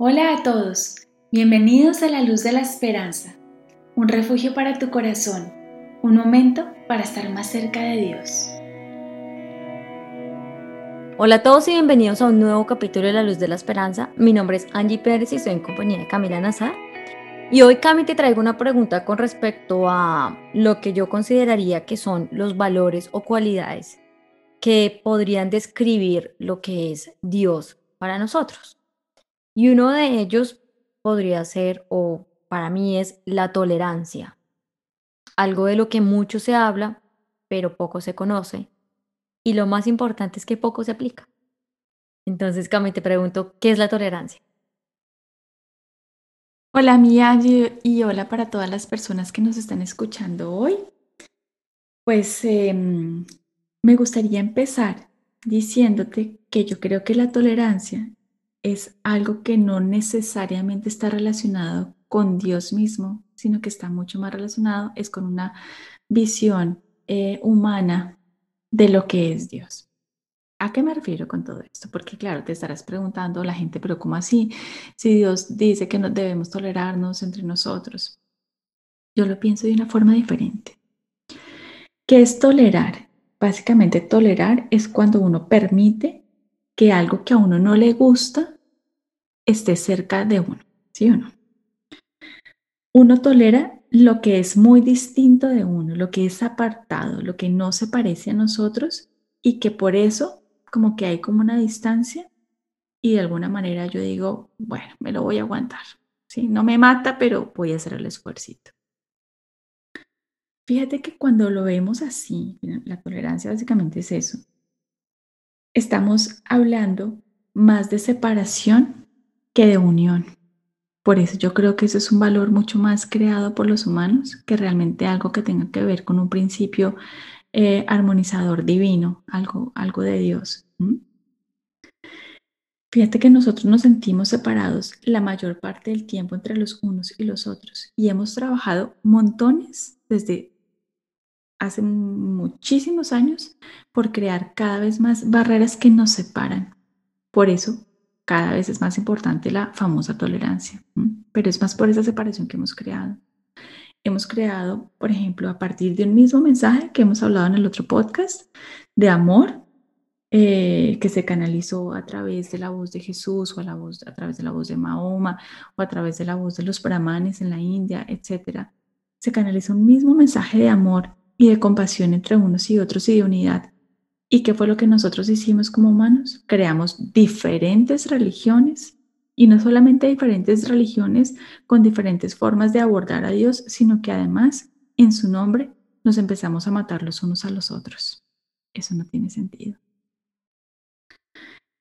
Hola a todos, bienvenidos a la luz de la esperanza, un refugio para tu corazón, un momento para estar más cerca de Dios. Hola a todos y bienvenidos a un nuevo capítulo de La Luz de la Esperanza. Mi nombre es Angie Pérez y estoy en compañía de Camila Nazar. Y hoy, Cami, te traigo una pregunta con respecto a lo que yo consideraría que son los valores o cualidades que podrían describir lo que es Dios para nosotros. Y uno de ellos podría ser, o para mí es, la tolerancia. Algo de lo que mucho se habla, pero poco se conoce. Y lo más importante es que poco se aplica. Entonces, Cami, te pregunto, ¿qué es la tolerancia? Hola, Mía, y hola para todas las personas que nos están escuchando hoy. Pues em, me gustaría empezar diciéndote que yo creo que la tolerancia es algo que no necesariamente está relacionado con Dios mismo, sino que está mucho más relacionado es con una visión eh, humana de lo que es Dios. ¿A qué me refiero con todo esto? Porque claro, te estarás preguntando la gente, pero ¿cómo así? Si Dios dice que no debemos tolerarnos entre nosotros. Yo lo pienso de una forma diferente. ¿Qué es tolerar? Básicamente tolerar es cuando uno permite que algo que a uno no le gusta esté cerca de uno, ¿sí o no? Uno tolera lo que es muy distinto de uno, lo que es apartado, lo que no se parece a nosotros y que por eso como que hay como una distancia y de alguna manera yo digo, bueno, me lo voy a aguantar, ¿sí? No me mata, pero voy a hacer el esfuerzo. Fíjate que cuando lo vemos así, la tolerancia básicamente es eso, estamos hablando más de separación que de unión. Por eso yo creo que eso es un valor mucho más creado por los humanos que realmente algo que tenga que ver con un principio eh, armonizador divino, algo, algo de Dios. Fíjate que nosotros nos sentimos separados la mayor parte del tiempo entre los unos y los otros y hemos trabajado montones desde hace muchísimos años por crear cada vez más barreras que nos separan. Por eso, cada vez es más importante la famosa tolerancia, pero es más por esa separación que hemos creado. Hemos creado, por ejemplo, a partir de un mismo mensaje que hemos hablado en el otro podcast, de amor, eh, que se canalizó a través de la voz de Jesús o a, la voz, a través de la voz de Mahoma o a través de la voz de los brahmanes en la India, etc. Se canalizó un mismo mensaje de amor y de compasión entre unos y otros y de unidad. ¿Y qué fue lo que nosotros hicimos como humanos? Creamos diferentes religiones y no solamente diferentes religiones con diferentes formas de abordar a Dios, sino que además en su nombre nos empezamos a matar los unos a los otros. Eso no tiene sentido.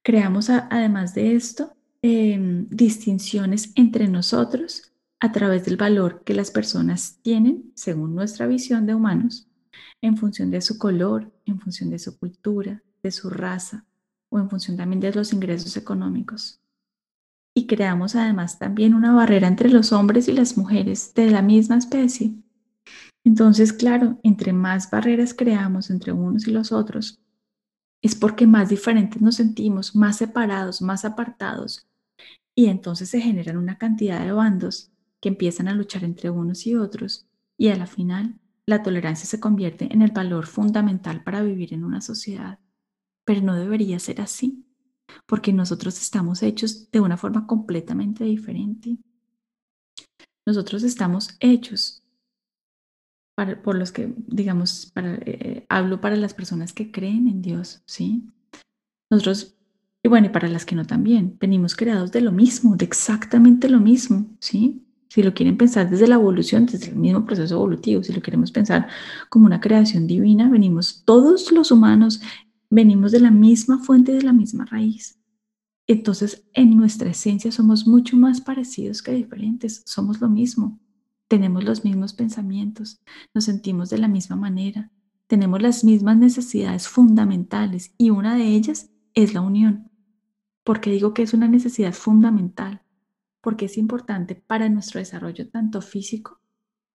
Creamos además de esto em, distinciones entre nosotros a través del valor que las personas tienen según nuestra visión de humanos en función de su color, en función de su cultura, de su raza o en función también de los ingresos económicos. Y creamos además también una barrera entre los hombres y las mujeres de la misma especie. Entonces, claro, entre más barreras creamos entre unos y los otros, es porque más diferentes nos sentimos, más separados, más apartados. Y entonces se generan una cantidad de bandos que empiezan a luchar entre unos y otros y a la final la tolerancia se convierte en el valor fundamental para vivir en una sociedad, pero no debería ser así, porque nosotros estamos hechos de una forma completamente diferente. Nosotros estamos hechos por los que, digamos, eh, hablo para las personas que creen en Dios, ¿sí? Nosotros, y bueno, y para las que no también, venimos creados de lo mismo, de exactamente lo mismo, ¿sí? Si lo quieren pensar desde la evolución, desde el mismo proceso evolutivo, si lo queremos pensar como una creación divina, venimos todos los humanos, venimos de la misma fuente, de la misma raíz. Entonces, en nuestra esencia somos mucho más parecidos que diferentes, somos lo mismo, tenemos los mismos pensamientos, nos sentimos de la misma manera, tenemos las mismas necesidades fundamentales y una de ellas es la unión. porque digo que es una necesidad fundamental? Porque es importante para nuestro desarrollo tanto físico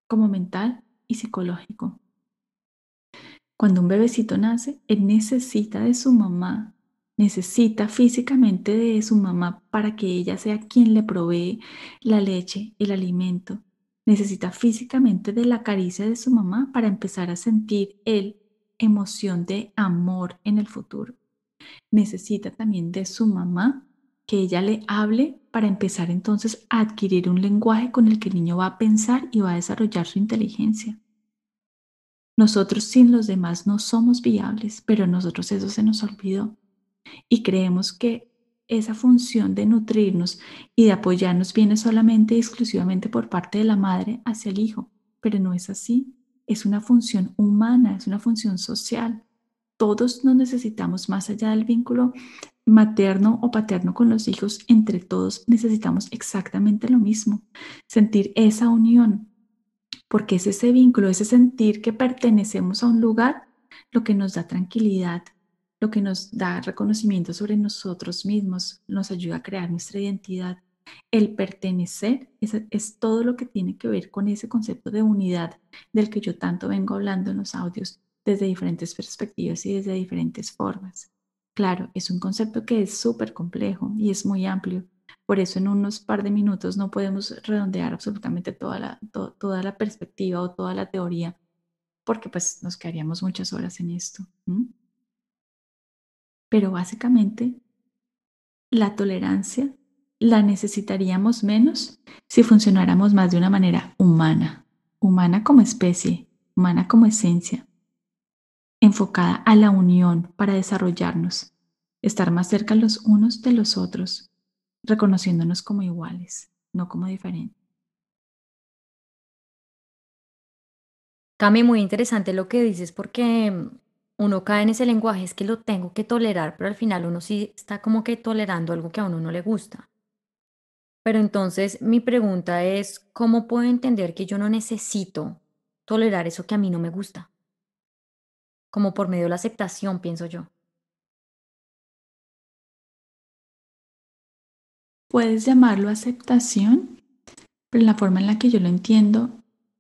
como mental y psicológico. Cuando un bebecito nace, él necesita de su mamá, necesita físicamente de su mamá para que ella sea quien le provee la leche, el alimento. Necesita físicamente de la caricia de su mamá para empezar a sentir el emoción de amor en el futuro. Necesita también de su mamá que ella le hable para empezar entonces a adquirir un lenguaje con el que el niño va a pensar y va a desarrollar su inteligencia. Nosotros sin los demás no somos viables, pero nosotros eso se nos olvidó. Y creemos que esa función de nutrirnos y de apoyarnos viene solamente y exclusivamente por parte de la madre hacia el hijo, pero no es así. Es una función humana, es una función social. Todos nos necesitamos más allá del vínculo materno o paterno con los hijos, entre todos necesitamos exactamente lo mismo, sentir esa unión, porque es ese vínculo, ese sentir que pertenecemos a un lugar lo que nos da tranquilidad, lo que nos da reconocimiento sobre nosotros mismos, nos ayuda a crear nuestra identidad. El pertenecer es, es, todo lo que tiene que ver con ese concepto de unidad del que yo tanto vengo hablando en los audios desde diferentes perspectivas y desde diferentes formas. Claro, es un concepto que es súper complejo y es muy amplio. Por eso en unos par de minutos no podemos redondear absolutamente toda la, toda la perspectiva o toda la teoría, porque pues nos quedaríamos muchas horas en esto. Pero básicamente, la tolerancia la necesitaríamos menos si funcionáramos más de una manera humana, humana como especie, humana como esencia, enfocada a la unión para desarrollarnos, estar más cerca los unos de los otros, reconociéndonos como iguales, no como diferentes. Cami, muy interesante lo que dices porque uno cae en ese lenguaje, es que lo tengo que tolerar, pero al final uno sí está como que tolerando algo que a uno no le gusta. Pero entonces mi pregunta es, ¿cómo puedo entender que yo no necesito tolerar eso que a mí no me gusta? Como por medio de la aceptación, pienso yo. Puedes llamarlo aceptación, pero la forma en la que yo lo entiendo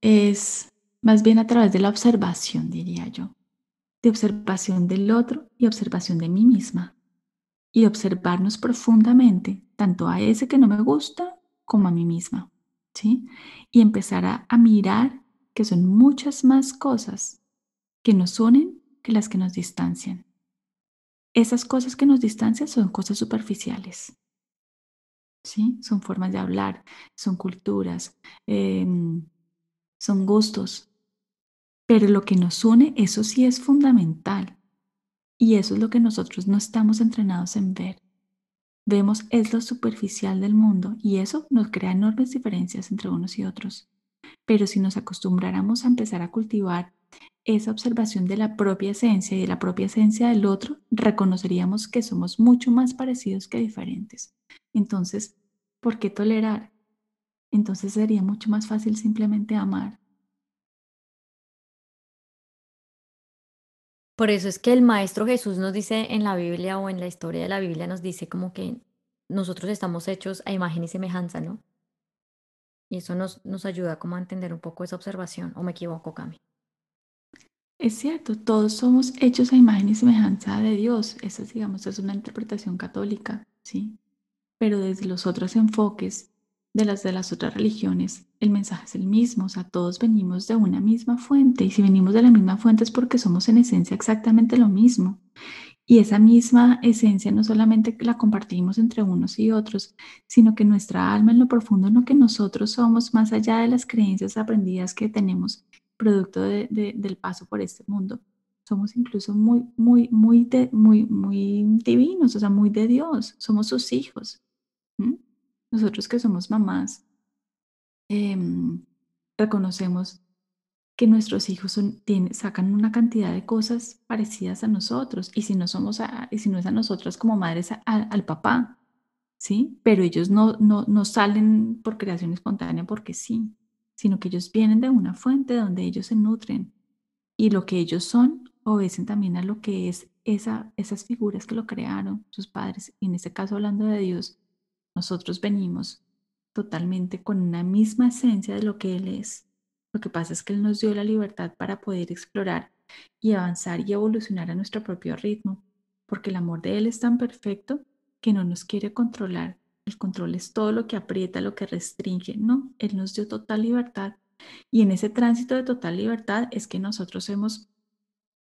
es más bien a través de la observación, diría yo de observación del otro y observación de mí misma. Y observarnos profundamente, tanto a ese que no me gusta como a mí misma. ¿sí? Y empezar a, a mirar que son muchas más cosas que nos unen que las que nos distancian. Esas cosas que nos distancian son cosas superficiales. ¿sí? Son formas de hablar, son culturas, em, son gustos, pero lo que nos une, eso sí es fundamental. Y eso es lo que nosotros no estamos entrenados en ver. Vemos es lo superficial del mundo y eso nos crea enormes diferencias entre unos y otros. Pero si nos acostumbráramos a empezar a cultivar esa observación de la propia esencia y de la propia esencia del otro, reconoceríamos que somos mucho más parecidos que diferentes. Entonces, ¿por qué tolerar? Entonces sería mucho más fácil simplemente amar. Por eso es que el Maestro Jesús nos dice en la Biblia o en la historia de la Biblia, nos dice como que nosotros estamos hechos a imagen y semejanza, ¿no? Y eso nos, nos ayuda como a entender un poco esa observación, ¿o me equivoco, Cami? Es cierto, todos somos hechos a imagen y semejanza de Dios. Esa, digamos, es una interpretación católica, ¿sí? Pero desde los otros enfoques de las de las otras religiones, el mensaje es el mismo, o sea, todos venimos de una misma fuente y si venimos de la misma fuente es porque somos en esencia exactamente lo mismo. Y esa misma esencia no solamente la compartimos entre unos y otros, sino que nuestra alma en lo profundo, no que nosotros somos más allá de las creencias aprendidas que tenemos producto del paso por este mundo. Somos incluso muy, muy, muy, muy, muy divinos, o sea, muy de Dios. Somos sus hijos. Nosotros que somos mamás, em, reconocemos que nuestros hijos sacan una cantidad de cosas parecidas a nosotros y si no somos y si no es a nosotras como madres al papá, ¿sí? Pero ellos no, no, no salen por creación espontánea porque sí, sino que ellos vienen de una fuente donde ellos se nutren y lo que ellos son obedecen también a lo que es esa, esas figuras que lo crearon, sus padres, y en este caso hablando de Dios, nosotros venimos totalmente con una misma esencia de lo que Él es. Lo que pasa es que Él nos dio la libertad para poder explorar y avanzar y evolucionar a nuestro propio ritmo, porque el amor de Él es tan perfecto que no nos quiere controlar. El control es todo lo que aprieta, lo que restringe. No, Él nos dio total libertad. Y en ese tránsito de total libertad es que nosotros hemos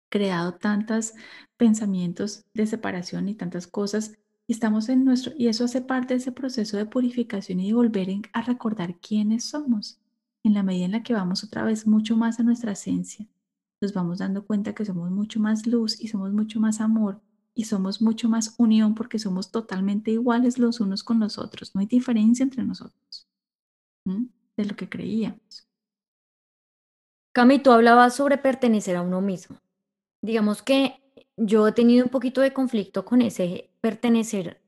creado tantos pensamientos de separación y tantas cosas. Y estamos en nuestro, y eso hace parte de ese proceso de purificación y de volver a recordar quiénes somos. En la medida en la que vamos otra vez mucho más a nuestra esencia, nos vamos dando cuenta que somos mucho más luz y somos mucho más amor y somos mucho más unión porque somos totalmente iguales los unos con los otros. No hay diferencia entre nosotros de lo que creíamos. Cami, tú hablabas sobre pertenecer a uno mismo. Digamos que yo he tenido un poquito de conflicto con ese pertenecer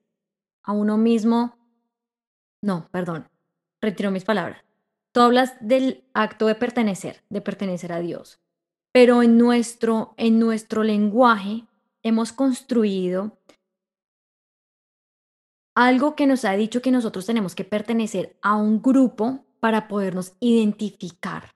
a uno mismo. No, perdón, retiro mis palabras. Tú hablas del acto de pertenecer, de pertenecer a Dios. Pero en nuestro, en nuestro lenguaje hemos construido algo que nos ha dicho que nosotros tenemos que pertenecer a un grupo para podernos identificar.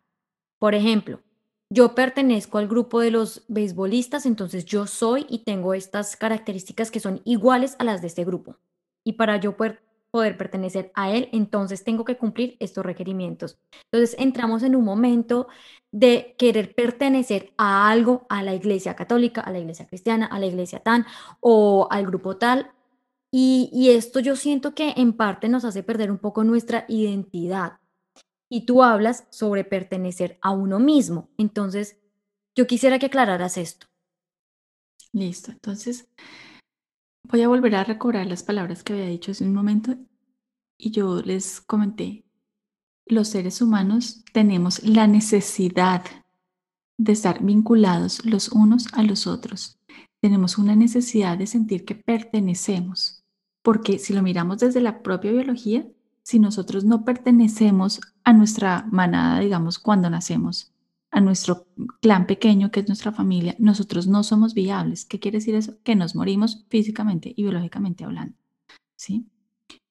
Por ejemplo, yo pertenezco al grupo de los beisbolistas, entonces yo soy y tengo estas características que son iguales a las de este grupo. Y para yo poder, poder pertenecer a él, entonces tengo que cumplir estos requerimientos. Entonces entramos en un momento de querer pertenecer a algo, a la iglesia católica, a la iglesia cristiana, a la iglesia tan o al grupo tal. Y, y esto yo siento que en parte nos hace perder un poco nuestra identidad. Y tú hablas sobre pertenecer a uno mismo. Entonces, yo quisiera que aclararas esto. Listo. Entonces, voy a volver a recobrar las palabras que había dicho hace un momento y yo les comenté los seres humanos tenemos la necesidad de estar vinculados los unos a los otros. Tenemos una necesidad de sentir que pertenecemos, porque si lo miramos desde la propia biología, si nosotros no pertenecemos a nuestra manada, digamos, cuando nacemos, a nuestro clan pequeño que es nuestra familia, nosotros no somos viables. ¿Qué quiere decir eso? Que nos morimos físicamente y biológicamente hablando. ¿sí?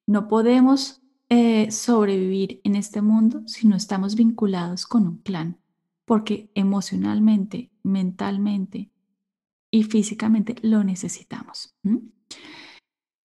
No podemos eh, sobrevivir en este mundo si no estamos vinculados con un clan, porque emocionalmente, mentalmente y físicamente lo necesitamos.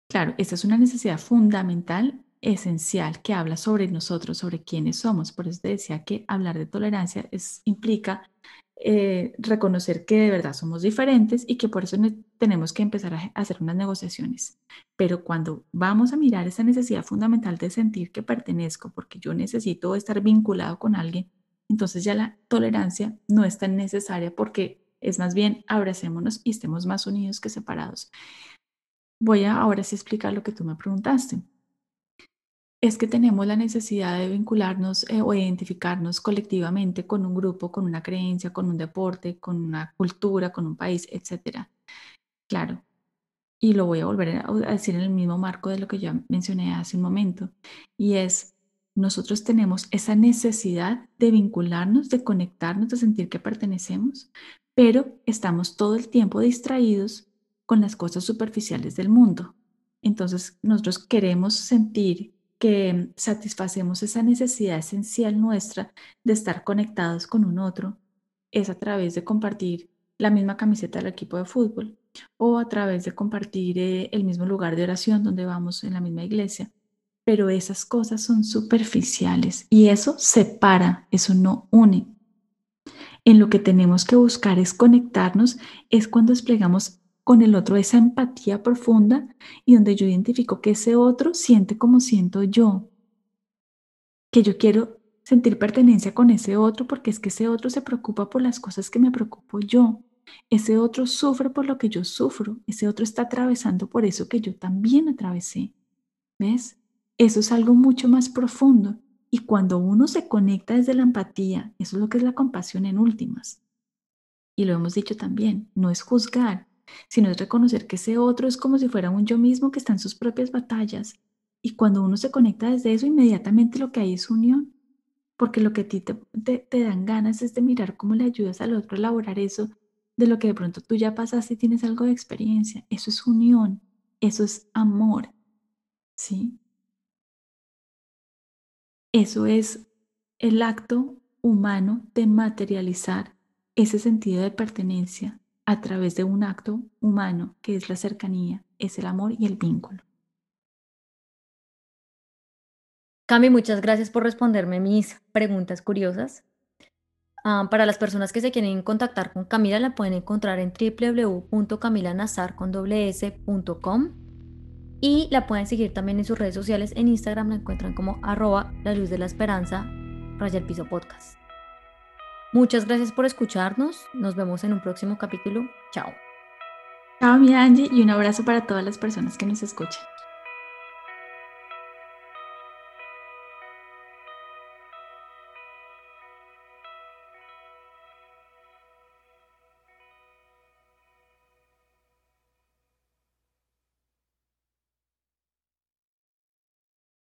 Claro, esta es una necesidad fundamental, esencial, que habla sobre nosotros, sobre quiénes somos. Por eso te decía que hablar de tolerancia es, implica eh, reconocer que de verdad somos diferentes y que por eso tenemos que empezar a hacer unas negociaciones. Pero cuando vamos a mirar esa necesidad fundamental de sentir que pertenezco, porque yo necesito estar vinculado con alguien, entonces ya la tolerancia no es tan necesaria porque es más bien abracémonos y estemos más unidos que separados. Voy a ahora sí explicar lo que tú me preguntaste es que tenemos la necesidad de vincularnos eh, o identificarnos colectivamente con un grupo, con una creencia, con un deporte, con una cultura, con un país, etc. Claro, y lo voy a volver a decir en el mismo marco de lo que ya mencioné hace un momento, y es, nosotros tenemos esa necesidad de vincularnos, de conectarnos, de sentir que pertenecemos, pero estamos todo el tiempo distraídos con las cosas superficiales del mundo. Entonces, nosotros queremos sentir que satisfacemos esa necesidad esencial nuestra de estar conectados con un otro es a través de compartir la misma camiseta del equipo de fútbol o a través de compartir eh, el mismo lugar de oración donde vamos en la misma iglesia. Pero esas cosas son superficiales y eso separa, eso no une. En lo que tenemos que buscar es conectarnos, es cuando desplegamos con el otro esa empatía profunda y donde yo identifico que ese otro siente como siento yo, que yo quiero sentir pertenencia con ese otro porque es que ese otro se preocupa por las cosas que me preocupo yo. Ese otro sufre por lo que yo sufro. Ese otro está atravesando por eso que yo también atravesé. ¿Ves? Eso es algo mucho más profundo. Y cuando uno se conecta desde la empatía, eso es lo que es la compasión en últimas. Y lo hemos dicho también, no es juzgar, sino es reconocer que ese otro es como si fuera un yo mismo que está en sus propias batallas. Y cuando uno se conecta desde eso, inmediatamente lo que hay es unión, porque lo que a ti te, te, dan ganas es de mirar cómo le ayudas al otro a elaborar eso de lo que de pronto tú ya pasaste y tienes algo de experiencia. Eso es unión, eso es amor, ¿sí? Eso es el acto humano de materializar ese sentido de pertenencia a través de un acto humano que es la cercanía, es el amor y el vínculo. Cami, muchas gracias por responderme mis preguntas curiosas. Ah, para las personas que se quieren contactar con Camila, la pueden encontrar en www.camilanazar.com y la pueden seguir también en sus redes sociales. En Instagram la encuentran como arroba la luz de la esperanza, raya el piso podcast. Muchas gracias por escucharnos. Nos vemos en un próximo capítulo. Chao. Chao, mi Angie, y un abrazo para todas las personas que nos escuchan.